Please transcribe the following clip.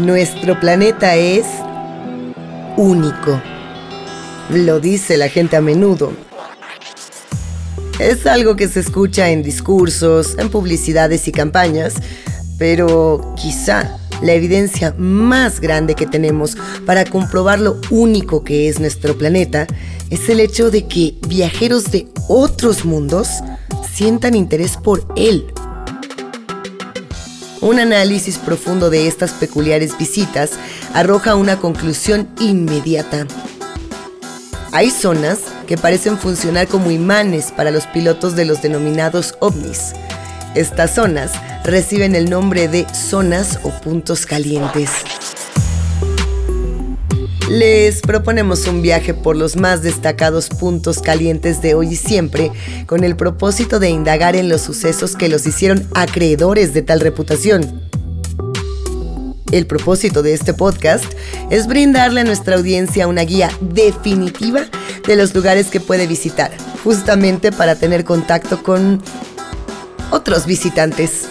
Nuestro planeta es único. Lo dice la gente a menudo. Es algo que se escucha en discursos, en publicidades y campañas, pero quizá la evidencia más grande que tenemos para comprobar lo único que es nuestro planeta es el hecho de que viajeros de otros mundos sientan interés por él. Un análisis profundo de estas peculiares visitas arroja una conclusión inmediata. Hay zonas que parecen funcionar como imanes para los pilotos de los denominados ovnis. Estas zonas reciben el nombre de zonas o puntos calientes. Les proponemos un viaje por los más destacados puntos calientes de hoy y siempre, con el propósito de indagar en los sucesos que los hicieron acreedores de tal reputación. El propósito de este podcast es brindarle a nuestra audiencia una guía definitiva de los lugares que puede visitar, justamente para tener contacto con otros visitantes.